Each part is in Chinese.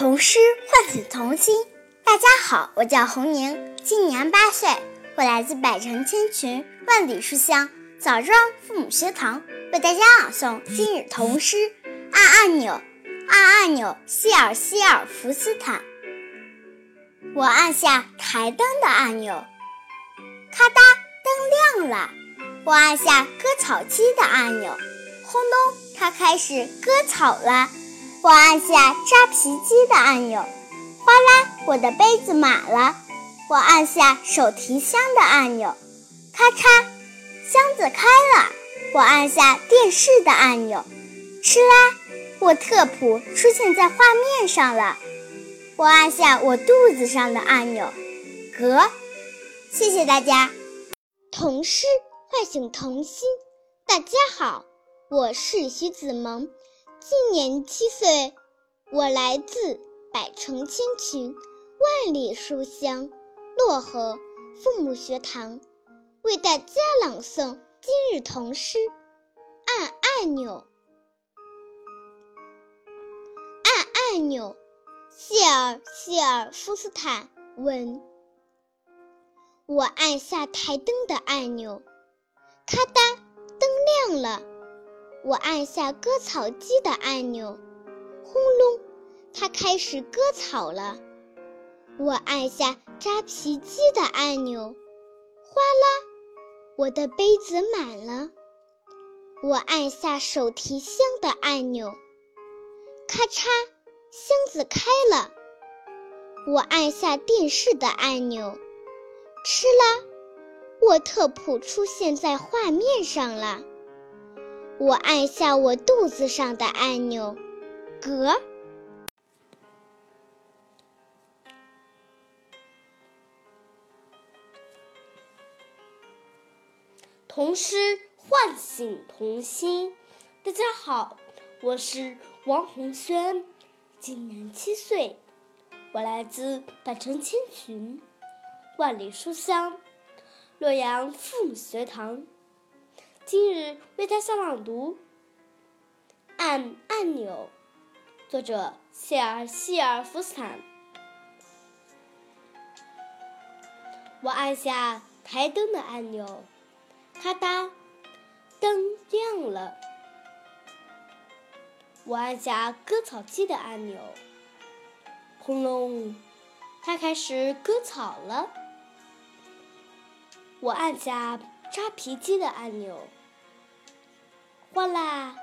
童诗唤醒童心。大家好，我叫洪宁，今年八岁，我来自百城千群，万里书香枣庄父母学堂，为大家朗诵今日童诗。按按钮，按按钮，希尔希尔福斯坦。我按下台灯的按钮，咔嗒，灯亮了。我按下割草机的按钮，轰隆，它开始割草了。我按下扎皮机的按钮，哗啦，我的杯子满了。我按下手提箱的按钮，咔嚓，箱子开了。我按下电视的按钮，哧啦，我特普出现在画面上了。我按下我肚子上的按钮，嗝。谢谢大家。童诗唤醒童心。大家好，我是徐子萌。今年七岁，我来自百城千群、万里书香漯河父母学堂，为大家朗诵今日童诗。按按钮，按按钮。谢尔谢尔夫斯坦文。我按下台灯的按钮，咔嗒，灯亮了。我按下割草机的按钮，轰隆，它开始割草了。我按下扎皮机的按钮，哗啦，我的杯子满了。我按下手提箱的按钮，咔嚓，箱子开了。我按下电视的按钮，哧啦，沃特普出现在画面上了。我按下我肚子上的按钮，嗝。童诗唤醒童心。大家好，我是王红轩，今年七岁，我来自百城千群，万里书香洛阳父母学堂。今日为大家朗读《按按钮》，作者谢尔希尔福斯坦。我按下台灯的按钮，咔嗒，灯亮了。我按下割草机的按钮，轰隆，它开始割草了。我按下扎皮机的按钮。哗啦！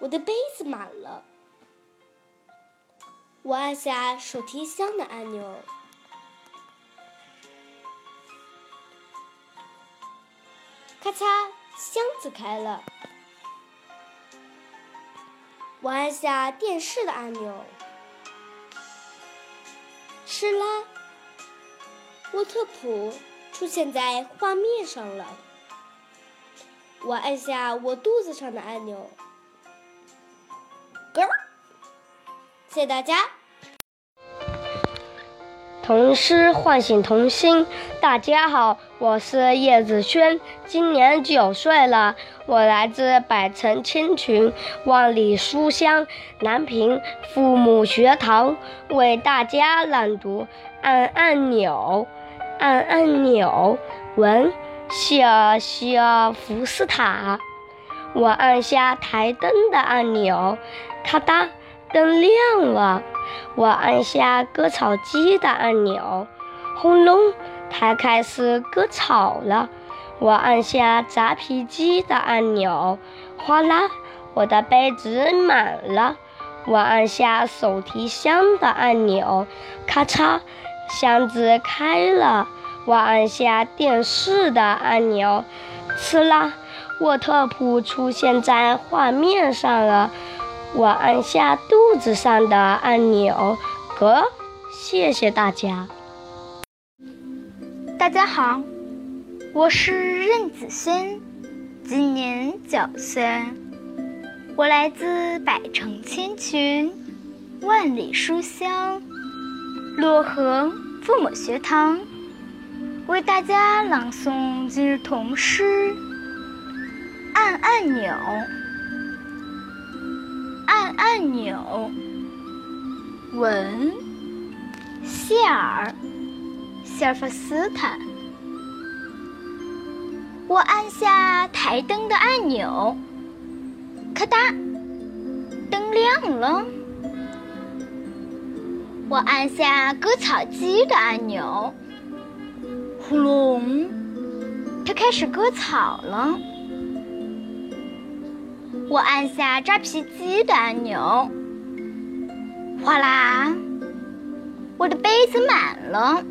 我的杯子满了。我按下手提箱的按钮，咔嚓，箱子开了。我按下电视的按钮，哧啦，沃特普出现在画面上了。我按下我肚子上的按钮，咯。谢谢大家。童诗唤醒童心。大家好，我是叶子轩，今年九岁了，我来自百城千群、万里书香南平父母学堂，为大家朗读《按按钮》。按按钮，文。希尔希尔福斯塔，我按下台灯的按钮，咔嗒，灯亮了。我按下割草机的按钮，轰隆，它开始割草了。我按下扎皮机的按钮，哗啦，我的杯子满了。我按下手提箱的按钮，咔嚓，箱子开了。我按下电视的按钮，呲啦，沃特普出现在画面上了。我按下肚子上的按钮，嗝。谢谢大家。大家好，我是任子轩，今年九岁，我来自百城千群，万里书香，漯河父母学堂。为大家朗诵今日童诗《按按钮》。按按钮，文谢尔谢尔弗斯坦。我按下台灯的按钮，咔嗒，灯亮了。我按下割草机的按钮，呼隆，它开始割草了。我按下扎皮机的按钮，哗啦，我的杯子满了。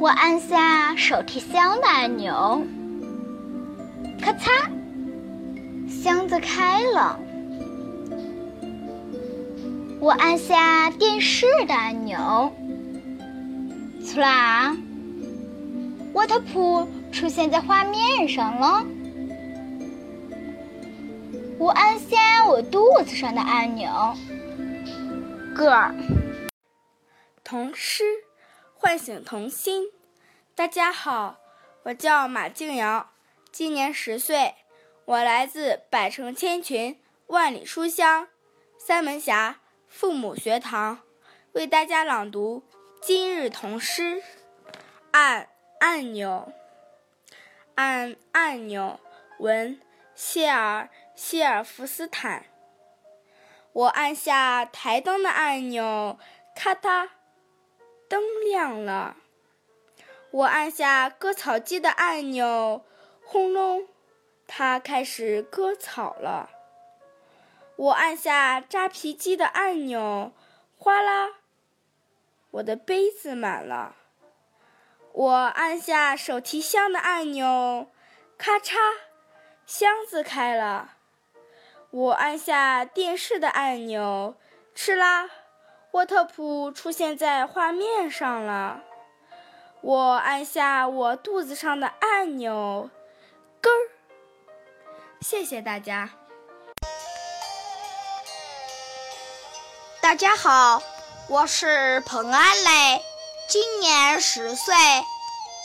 我按下手提箱的按钮，咔嚓，箱子开了。我按下电视的按钮，呲啦，沃特普出现在画面上了。我按下我肚子上的按钮，个儿。童诗唤醒童心。大家好，我叫马静瑶，今年十岁，我来自百城千群、万里书香三门峡。父母学堂为大家朗读今日童诗。按按钮，按按钮。文谢尔谢尔弗斯坦。我按下台灯的按钮，咔嗒，灯亮了。我按下割草机的按钮，轰隆，它开始割草了。我按下扎皮机的按钮，哗啦，我的杯子满了。我按下手提箱的按钮，咔嚓，箱子开了。我按下电视的按钮，哧啦，沃特普出现在画面上了。我按下我肚子上的按钮，咯儿。谢谢大家。大家好，我是彭安磊，今年十岁，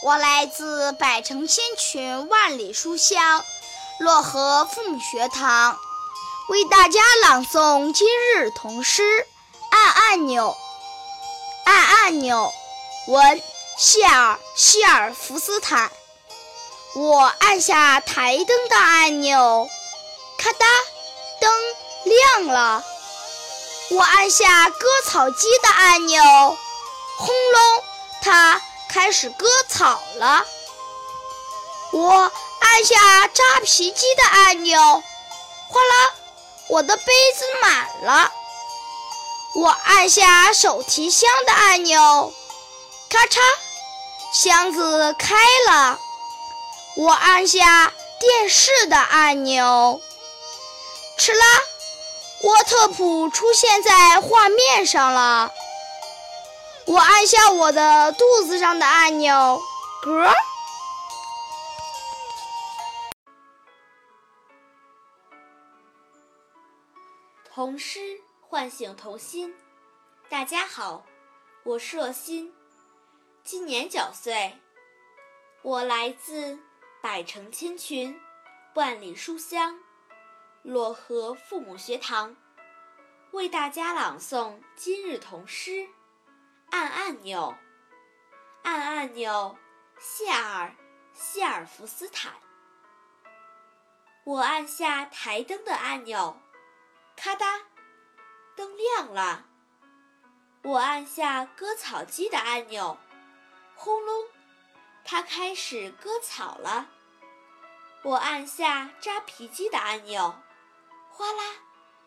我来自百城千群万里书香漯河父母学堂，为大家朗诵今日童诗。按按钮，按按钮。文谢尔谢尔弗斯坦。我按下台灯的按钮，咔嗒，灯亮了。我按下割草机的按钮，轰隆，它开始割草了。我按下扎皮机的按钮，哗啦，我的杯子满了。我按下手提箱的按钮，咔嚓，箱子开了。我按下电视的按钮，哧啦。沃特普出现在画面上了。我按下我的肚子上的按钮，嗝。童诗唤醒童心。大家好，我是若欣，今年九岁，我来自百城千群，万里书香。漯河父母学堂为大家朗诵今日童诗。按按钮，按按钮。谢尔谢尔弗斯坦。我按下台灯的按钮，咔嗒，灯亮了。我按下割草机的按钮，轰隆，它开始割草了。我按下扎皮机的按钮。哗啦，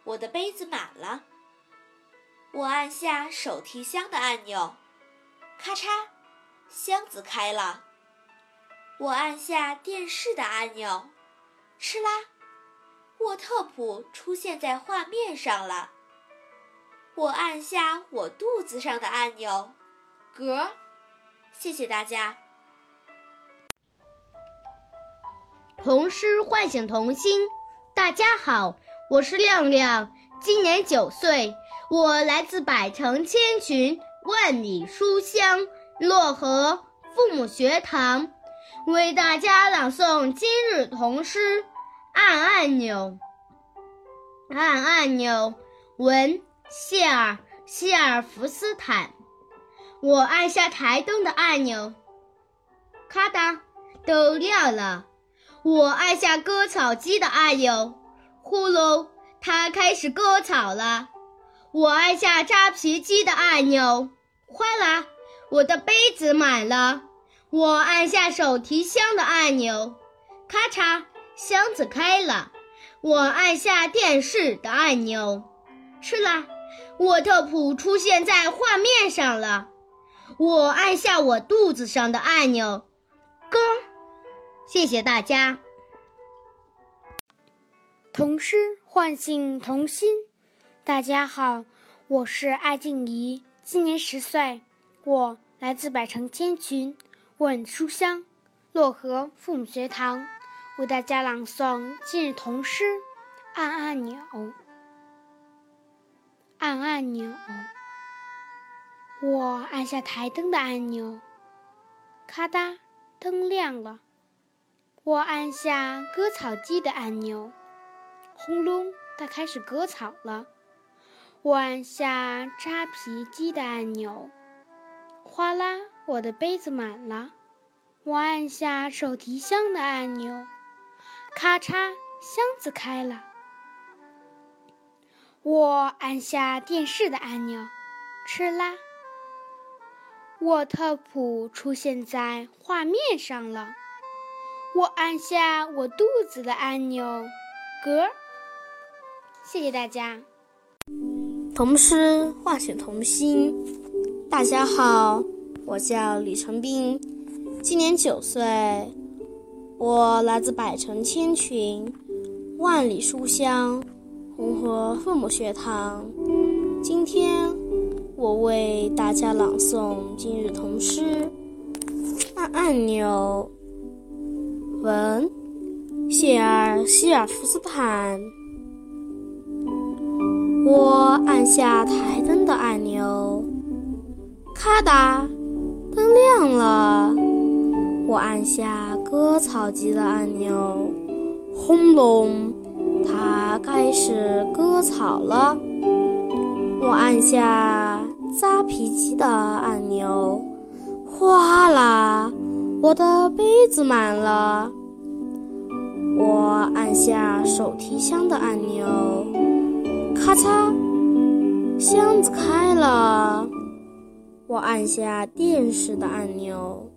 我的杯子满了。我按下手提箱的按钮，咔嚓，箱子开了。我按下电视的按钮，哧啦，沃特普出现在画面上了。我按下我肚子上的按钮，嗝。谢谢大家。童诗唤醒童心。大家好。我是亮亮，今年九岁，我来自百城千群万里书香漯河父母学堂，为大家朗诵今日童诗。按按钮，按按钮。文谢尔谢尔福斯坦。我按下台灯的按钮，咔嗒，灯亮了。我按下割草机的按钮，呼噜，它开始割草了。我按下扎皮机的按钮，哗啦，我的杯子满了。我按下手提箱的按钮，咔嚓，箱子开了。我按下电视的按钮，是啦，沃特普出现在画面上了。我按下我肚子上的按钮，咯。谢谢大家。童诗唤醒童心。大家好，我是艾静怡，今年十岁，我来自百城千群，问书香漯河父母学堂，为大家朗诵今日童诗。按按钮，按按钮。我按下台灯的按钮，咔嗒，灯亮了。我按下割草机的按钮，轰隆，它开始割草了。我按下扎皮机的按钮，哗啦，我的杯子满了。我按下手提箱的按钮，咔嚓，箱子开了。我按下电视的按钮，吃啦！沃特普出现在画面上了。我按下我肚子的按钮，嗝。谢谢大家。童诗唤醒童心。大家好，我叫李成斌，今年九岁，我来自百城千群，万里书香。红河父母学堂，今天我为大家朗诵今日童诗。按按钮，文谢尔希尔福斯坦。我按下台灯的按钮，咔嗒，灯亮了。我按下割草机的按钮，轰隆。它开始割草了，我按下扎皮机的按钮，哗啦，我的杯子满了。我按下手提箱的按钮，咔嚓，箱子开了。我按下电视的按钮，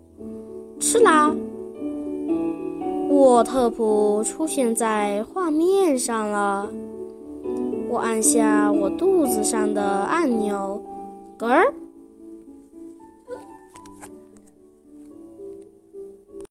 吃啦。沃特普出现在画面上了。我按下我肚子上的按钮，嗝儿。